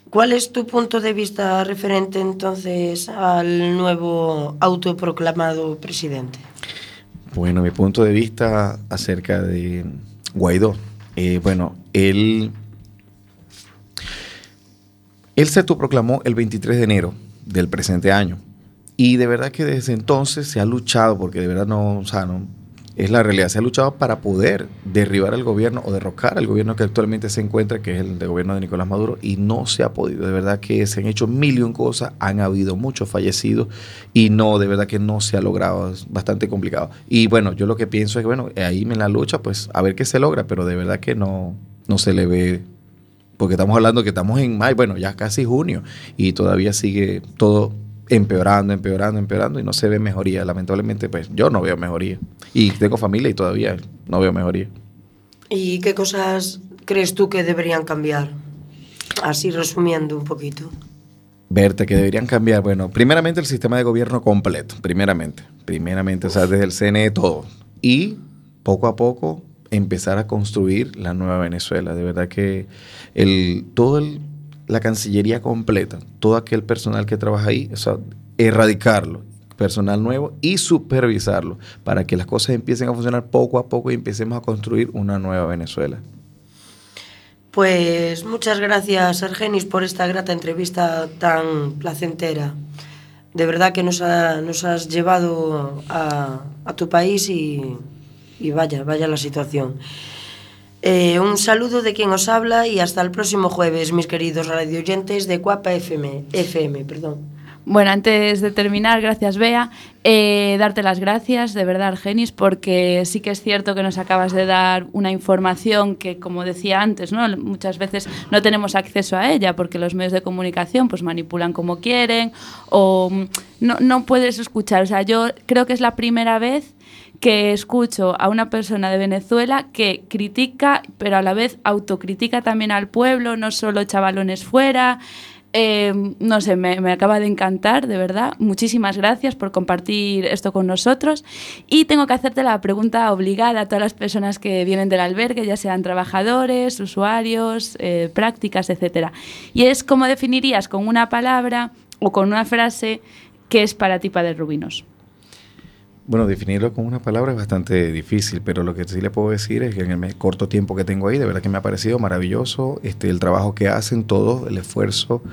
¿Cuál es tu punto de vista referente entonces al nuevo autoproclamado presidente? Bueno, mi punto de vista acerca de Guaidó. Eh, bueno, él, él se autoproclamó el 23 de enero del presente año. Y de verdad que desde entonces se ha luchado, porque de verdad no, o sea, no, es la realidad, se ha luchado para poder derribar al gobierno o derrocar al gobierno que actualmente se encuentra, que es el de gobierno de Nicolás Maduro, y no se ha podido. De verdad que se han hecho mil y un cosas, han habido muchos fallecidos y no, de verdad que no se ha logrado, es bastante complicado. Y bueno, yo lo que pienso es que, bueno, ahí en la lucha, pues a ver qué se logra, pero de verdad que no, no se le ve porque estamos hablando que estamos en mayo, bueno, ya casi junio, y todavía sigue todo empeorando, empeorando, empeorando, y no se ve mejoría. Lamentablemente, pues yo no veo mejoría. Y tengo familia y todavía no veo mejoría. ¿Y qué cosas crees tú que deberían cambiar? Así resumiendo un poquito. Verte que deberían cambiar, bueno, primeramente el sistema de gobierno completo, primeramente, primeramente, o sea, desde el CNE todo. Y poco a poco empezar a construir la nueva Venezuela. De verdad que el, todo el, la Cancillería completa, todo aquel personal que trabaja ahí, o sea, erradicarlo, personal nuevo y supervisarlo para que las cosas empiecen a funcionar poco a poco y empecemos a construir una nueva Venezuela. Pues muchas gracias, Argenis, por esta grata entrevista tan placentera. De verdad que nos, ha- nos has llevado a, a tu país y, y vaya, vaya la situación. Eh, un saludo de quien os habla y hasta el próximo jueves, mis queridos radioyentes de Cuapa FM. FM perdón. Bueno, antes de terminar, gracias Bea, eh, darte las gracias de verdad, Argenis, porque sí que es cierto que nos acabas de dar una información que, como decía antes, ¿no? muchas veces no tenemos acceso a ella porque los medios de comunicación pues manipulan como quieren o mm, no, no puedes escuchar. O sea, yo creo que es la primera vez que escucho a una persona de Venezuela que critica, pero a la vez autocritica también al pueblo, no solo chavalones fuera. Eh, no sé, me, me acaba de encantar, de verdad. Muchísimas gracias por compartir esto con nosotros. Y tengo que hacerte la pregunta obligada a todas las personas que vienen del albergue, ya sean trabajadores, usuarios, eh, prácticas, etc. Y es cómo definirías con una palabra o con una frase qué es para ti Padre Rubinos. Bueno, definirlo con una palabra es bastante difícil, pero lo que sí le puedo decir es que en el corto tiempo que tengo ahí, de verdad que me ha parecido maravilloso este, el trabajo que hacen todos, el esfuerzo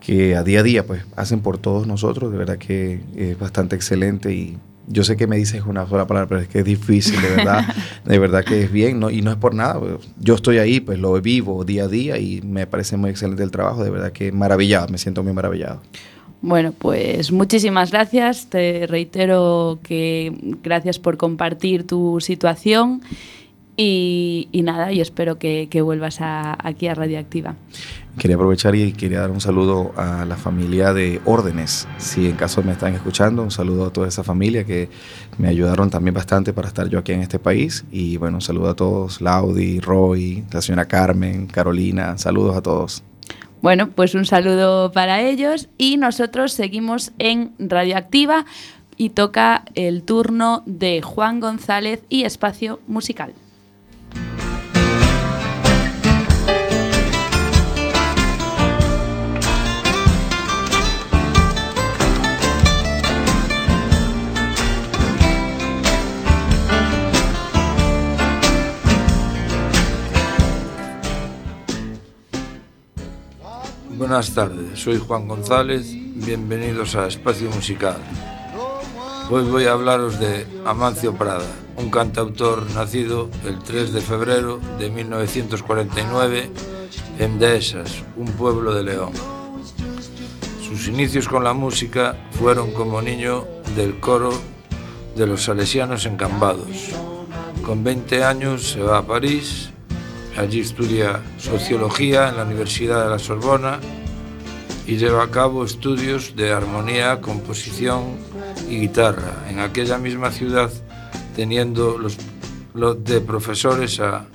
que a día a día pues hacen por todos nosotros, de verdad que es bastante excelente y yo sé que me dices una sola palabra, pero es que es difícil, de verdad, de verdad que es bien, ¿no? y no es por nada, pues, yo estoy ahí, pues lo vivo día a día y me parece muy excelente el trabajo, de verdad que maravillado, me siento muy maravillado. Bueno, pues muchísimas gracias. Te reitero que gracias por compartir tu situación y, y nada, y espero que, que vuelvas a- aquí a Radioactiva. Quería aprovechar y quería dar un saludo a la familia de Órdenes. Si en caso me están escuchando, un saludo a toda esa familia que me ayudaron también bastante para estar yo aquí en este país. Y bueno, un saludo a todos, Laudi, Roy, la señora Carmen, Carolina, saludos a todos. Bueno, pues un saludo para ellos y nosotros seguimos en Radioactiva y toca el turno de Juan González y Espacio Musical. Buenas tardes, soy Juan González, bienvenidos a Espacio Musical. Hoy voy a hablaros de Amancio Prada, un cantautor nacido el 3 de febrero de 1949 en Dehesas, un pueblo de León. Sus inicios con la música fueron como niño del coro de los salesianos en Cambados. Con 20 años se va a París, Allí estudia sociología en la Universidad de la Sorbona y lleva a cabo estudios de armonía, composición y guitarra en aquella misma ciudad, teniendo los, los de profesores a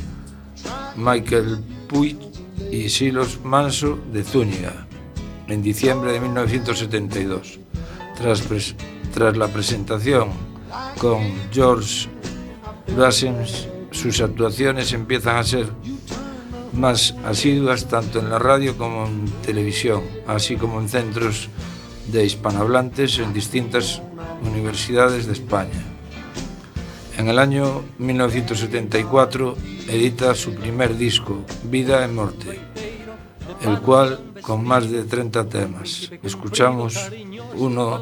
Michael Puig y Silos Manso de Zúñiga en diciembre de 1972. Tras, pres, tras la presentación con George Brassens sus actuaciones empiezan a ser más asiduas tanto en la radio como en televisión, así como en centros de hispanohablantes en distintas universidades de España. En el año 1974 edita su primer disco, Vida e Morte, el cual con más de 30 temas. Escuchamos uno.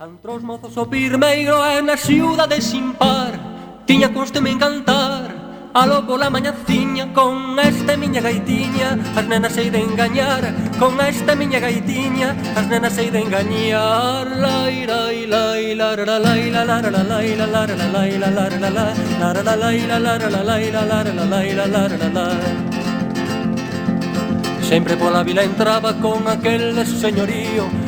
Antros mozos o pirmeiro é unha ciudade sin par Tiña costume encantar Aló la mañaciña con esta miña gaitiña As nenas hei de engañar Con esta miña gaitiña As nenas hei de engañar. Laira, laira, laira, laira, laira, laira, laira, laira, laira, laira, laira, laira, laira, laira, laira, laira, laira, laira, Sempre pola vila entraba con aquel de su señorío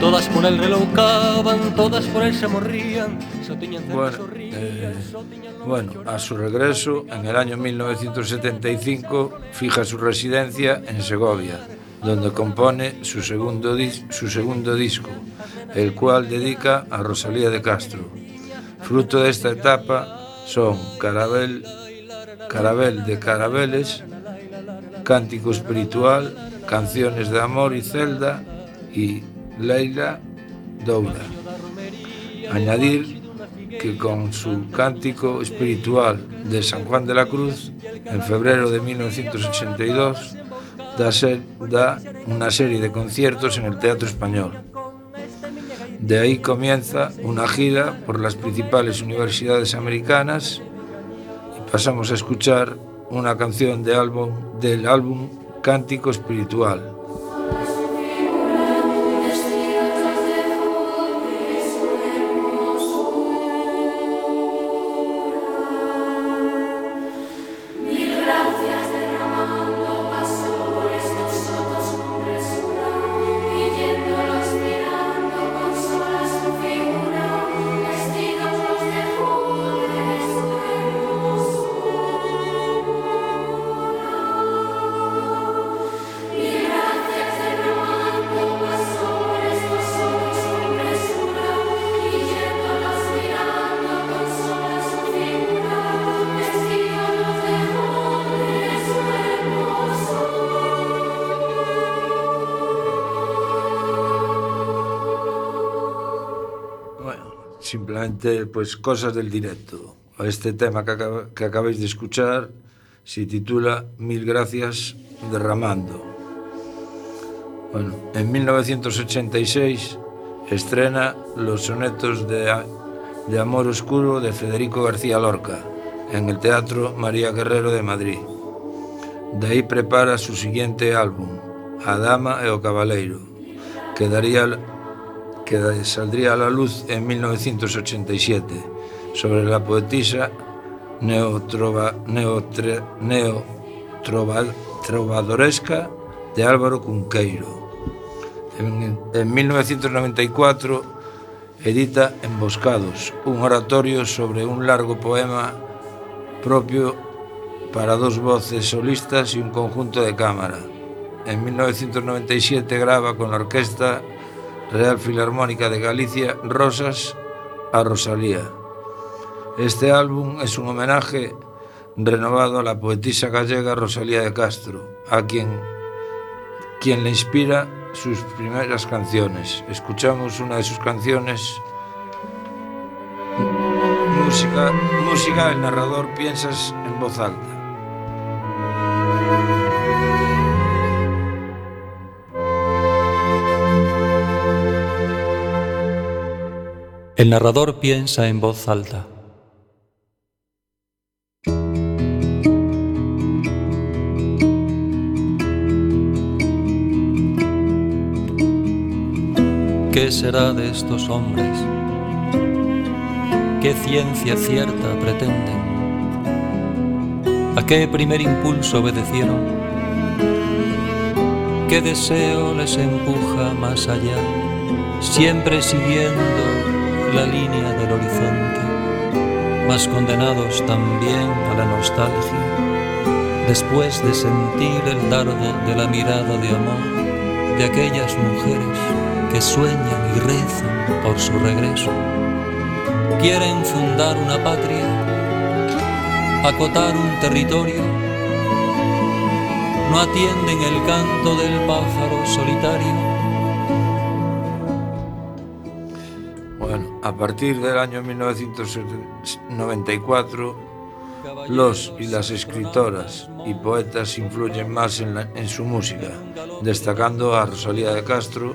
Todas por el reloucaban, todas por el se morrían, só tiñan bueno, eh, bueno, a su regreso, en el año 1975, fija su residencia en Segovia, donde compone su segundo, su segundo disco, el cual dedica a Rosalía de Castro. Fruto de esta etapa son Carabel, Carabel de Carabeles, Cántico Espiritual, Canciones de Amor y Celda y Leila Doura. Añadir que con su cántico espiritual de San Juan de la Cruz, en febrero de 1982, da, ser, da una serie de conciertos en el Teatro Español. De ahí comienza una gira por las principales universidades americanas y pasamos a escuchar una canción de álbum, del álbum Cántico Espiritual. Pues cosas del directo. Este tema que, que acabáis de escuchar se titula Mil gracias derramando. Bueno, en 1986 estrena Los sonetos de, de Amor Oscuro de Federico García Lorca en el Teatro María Guerrero de Madrid. De aí prepara su siguiente álbum, A Dama e o Cabaleiro, que daría que saldría a la luz en 1987 sobre la poetisa neotrova, neotre, neotrova, trovadoresca de Álvaro Cunqueiro. En, en 1994 edita Emboscados, un oratorio sobre un largo poema propio para dos voces solistas y un conjunto de cámara. En 1997 graba con la orquesta Real Filarmónica de Galicia Rosas a Rosalía. Este álbum es un homenaje renovado a la poetisa gallega Rosalía de Castro, a quien, quien le inspira sus primeras canciones. Escuchamos una de sus canciones. Música, música, el narrador piensas en voz alta. El narrador piensa en voz alta. ¿Qué será de estos hombres? ¿Qué ciencia cierta pretenden? ¿A qué primer impulso obedecieron? ¿Qué deseo les empuja más allá? Siempre siguiendo la línea del horizonte, más condenados también a la nostalgia, después de sentir el dardo de la mirada de amor de aquellas mujeres que sueñan y rezan por su regreso. Quieren fundar una patria, acotar un territorio, no atienden el canto del pájaro solitario a partir del año 1994, los y las escritoras y poetas influyen más en, su música, destacando a Rosalía de Castro,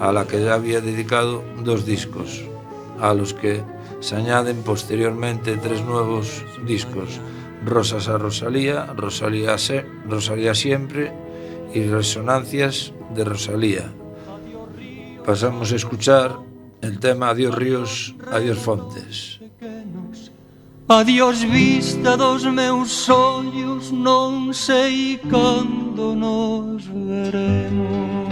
a la que ya había dedicado dos discos, a los que se añaden posteriormente tres nuevos discos, Rosas a Rosalía, Rosalía, Se- Rosalía Siempre y Resonancias de Rosalía. Pasamos a escuchar El tema Adiós Ríos, Adiós Fontes. Adiós vista dos meus ollos, non sei cando nos veremos.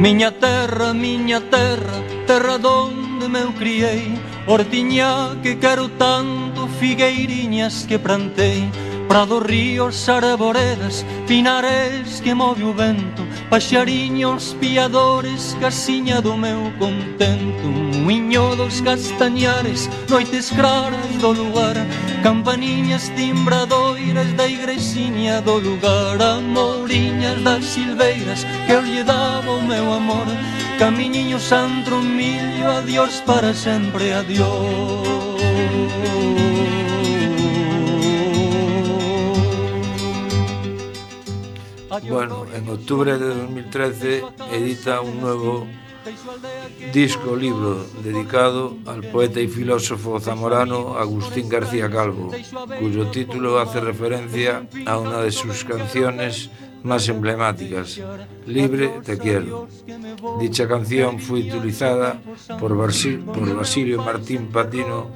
Miña terra, miña terra, terra donde me criei, Hortiña que quero tanto, figueiriñas que plantei, Prado ríos, arboredas, pinares que move o vento, Paxariños piadores, casiña do meu contento Muiño dos castañares, noites claras do lugar Campaniñas timbradoiras da igrexiña do lugar Amoriñas das silveiras que lle daba o meu amor Camiñiño santro milio, adiós para sempre, adiós. Bueno, en octubre de 2013 edita un nuevo disco libro dedicado al poeta y filósofo zamorano Agustín García Calvo, cuyo título hace referencia a una de sus canciones más emblemáticas, Libre te quiero. Dicha canción fue utilizada por, Basil por Basilio Martín Patino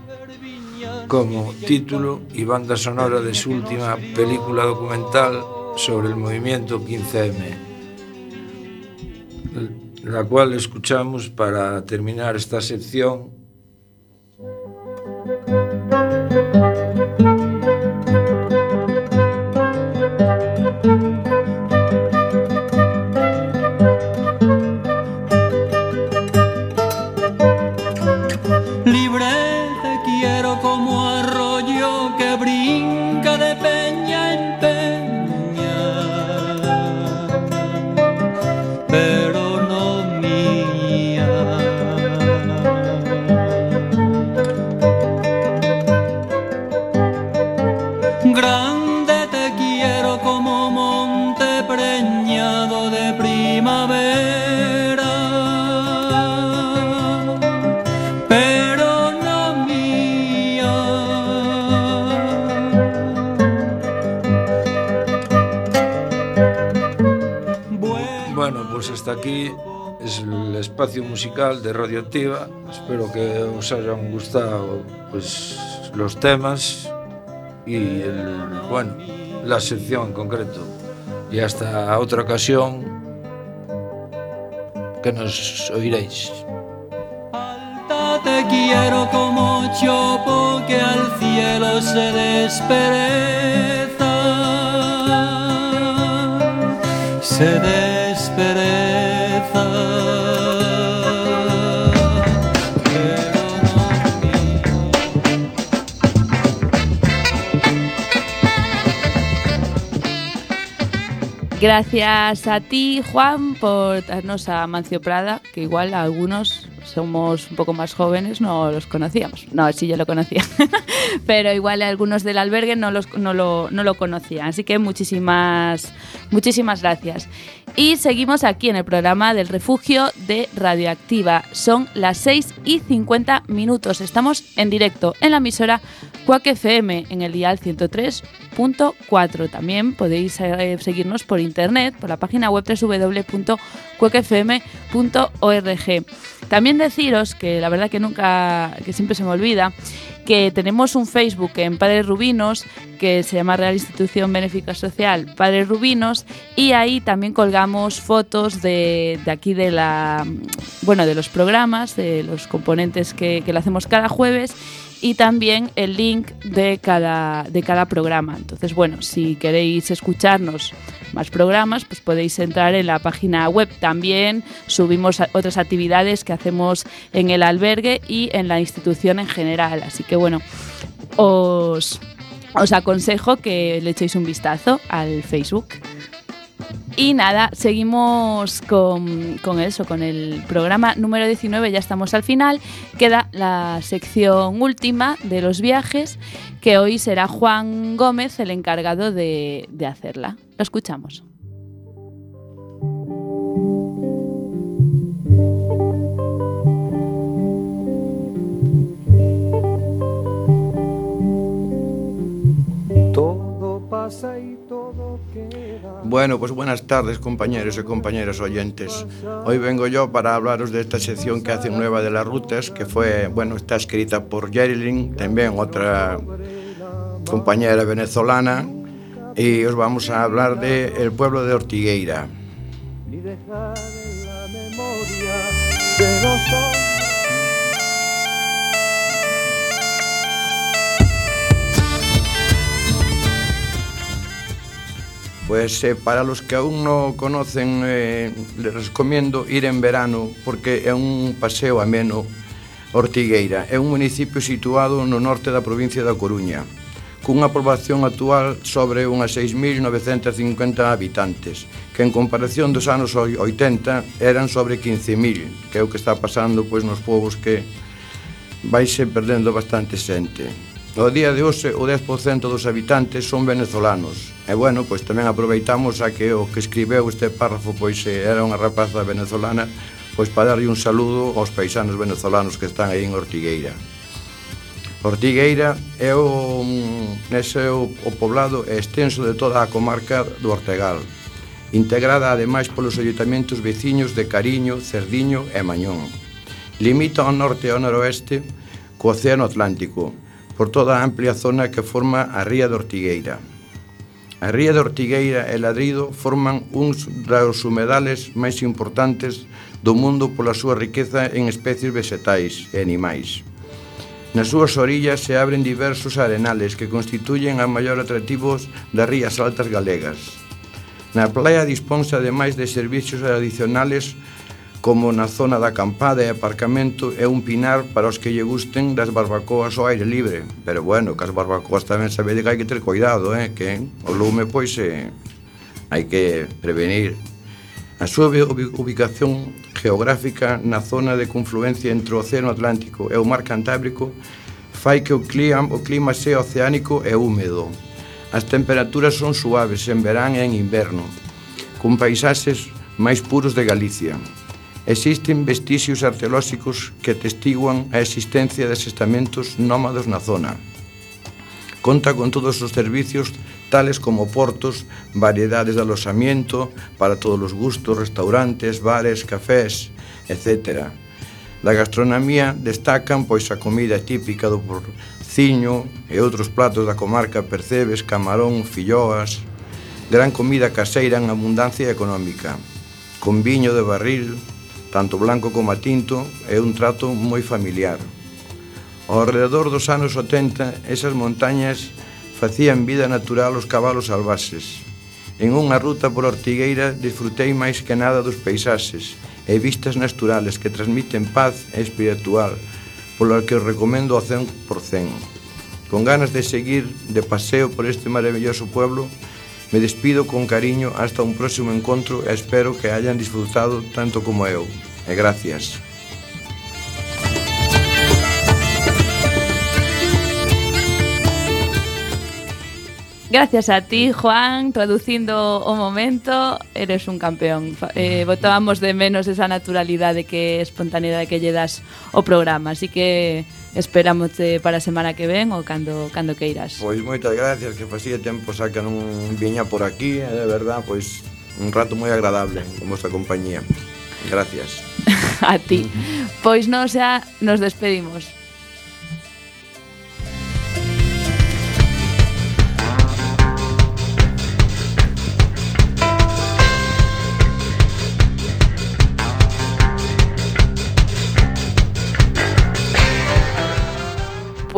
como título y banda sonora de su última película documental sobre el movimiento 15M, la cual escuchamos para terminar esta sección. aquí es el espacio musical de Radioactiva. Espero que os hayan gustado pues, los temas y el, bueno, la sección en concreto. Y hasta otra ocasión que nos oiréis. Alta te quiero como chopo que al cielo se despereza. Se despereza. Gracias a ti, Juan, por darnos a Mancio Prada, que igual algunos somos un poco más jóvenes, no los conocíamos. No, sí, yo lo conocía. Pero igual algunos del albergue no, los, no, lo, no lo conocían. Así que muchísimas, muchísimas gracias. Y seguimos aquí en el programa del refugio de Radioactiva. Son las 6 y 50 minutos. Estamos en directo en la emisora Cuac FM en el dial 103.4. También podéis eh, seguirnos por internet, por la página web www.cuacfm.org. También deciros que la verdad que nunca, que siempre se me olvida, que tenemos un Facebook en Padres Rubinos que se llama Real Institución Benéfica Social Padres Rubinos y ahí también colgamos fotos de, de aquí de la bueno de los programas, de los componentes que, que lo hacemos cada jueves y también el link de cada, de cada programa. Entonces, bueno, si queréis escucharnos más programas, pues podéis entrar en la página web. También subimos otras actividades que hacemos en el albergue y en la institución en general. Así que, bueno, os, os aconsejo que le echéis un vistazo al Facebook. Y nada, seguimos con, con eso, con el programa número 19, ya estamos al final. Queda la sección última de los viajes, que hoy será Juan Gómez el encargado de, de hacerla. Lo escuchamos. Bueno, pues buenas tardes compañeros y compañeras oyentes. Hoy vengo yo para hablaros de esta sección que hacen nueva de las rutas, que fue, bueno, está escrita por Jerilyn, también otra compañera venezolana, y os vamos a hablar del el pueblo de Ortigueira. Ni dejar en la memoria de los Pues eh, para los que aún no conocen, eh, les recomiendo ir en verano porque é un paseo ameno Ortigueira. É un municipio situado no norte da provincia da Coruña, cunha población actual sobre unhas 6.950 habitantes, que en comparación dos anos 80 eran sobre 15.000, que é o que está pasando pois nos povos que vaise perdendo bastante xente. No día de hoxe, o 10% dos habitantes son venezolanos. E bueno, pois tamén aproveitamos a que o que escribeu este párrafo pois eh, era unha rapaza venezolana pois para darlle un saludo aos paisanos venezolanos que están aí en Ortigueira. Ortigueira é o, mm, ese o, o poblado extenso de toda a comarca do Ortegal, integrada ademais polos ayuntamientos veciños de Cariño, Cerdiño e Mañón. Limita ao norte e ao noroeste co Océano Atlántico por toda a amplia zona que forma a ría de Ortigueira. A ría de Ortigueira e Ladrido forman uns dos humedales máis importantes do mundo pola súa riqueza en especies vegetais e animais. Nas súas orillas se abren diversos arenales que constituyen a maior atractivos das rías altas galegas. Na praia disponse ademais de servicios adicionales como na zona da acampada e aparcamento é un pinar para os que lle gusten das barbacoas ao aire libre. Pero bueno, que as barbacoas tamén sabede que hai que ter cuidado, eh? que o lume pois eh, hai que prevenir. A súa ubicación geográfica na zona de confluencia entre o Océano Atlántico e o Mar Cantábrico fai que o clima, o clima sea oceánico e húmedo. As temperaturas son suaves en verán e en inverno, con paisaxes máis puros de Galicia. Existen vestixios arqueolóxicos que testiguan a existencia de asentamentos nómados na zona. Conta con todos os servicios tales como portos, variedades de alojamiento para todos os gustos, restaurantes, bares, cafés, etc. Da gastronomía destacan pois a comida típica do porciño e outros platos da comarca percebes, camarón, filloas, gran comida caseira en abundancia económica, con viño de barril, tanto blanco como a tinto, é un trato moi familiar. Ao redor dos anos 80, esas montañas facían vida natural os cabalos salvaxes. En unha ruta por Ortigueira disfrutei máis que nada dos paisaxes e vistas naturales que transmiten paz e espiritual, polo que os recomendo ao 100%. Con ganas de seguir de paseo por este maravilloso pueblo, Me despido con cariño hasta un próximo encontro e espero que hayan disfrutado tanto como eu. E gracias. Gracias a ti, Juan, traducindo o momento, eres un campeón. Eh, botábamos de menos esa naturalidade que espontaneidade que lle das o programa, así que esperamos para a semana que ven ou cando, cando queiras. Pois moitas gracias, que facía tempo xa que non viña por aquí, eh, de verdad, pois un rato moi agradable con vosa compañía. Gracias. a ti. Pois non xa nos despedimos.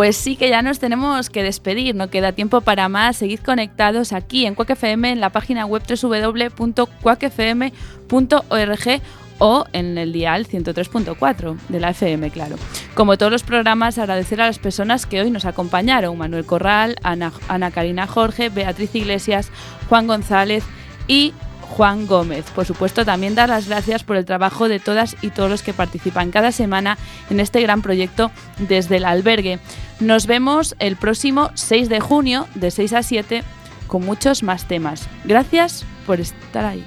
Pues sí que ya nos tenemos que despedir, no queda tiempo para más. Seguid conectados aquí en Quack FM en la página web www.quackfm.org o en el dial 103.4 de la FM, claro. Como todos los programas, agradecer a las personas que hoy nos acompañaron, Manuel Corral, Ana, Ana Karina Jorge, Beatriz Iglesias, Juan González y Juan Gómez. Por supuesto, también dar las gracias por el trabajo de todas y todos los que participan cada semana en este gran proyecto desde el albergue. Nos vemos el próximo 6 de junio de 6 a 7 con muchos más temas. Gracias por estar ahí.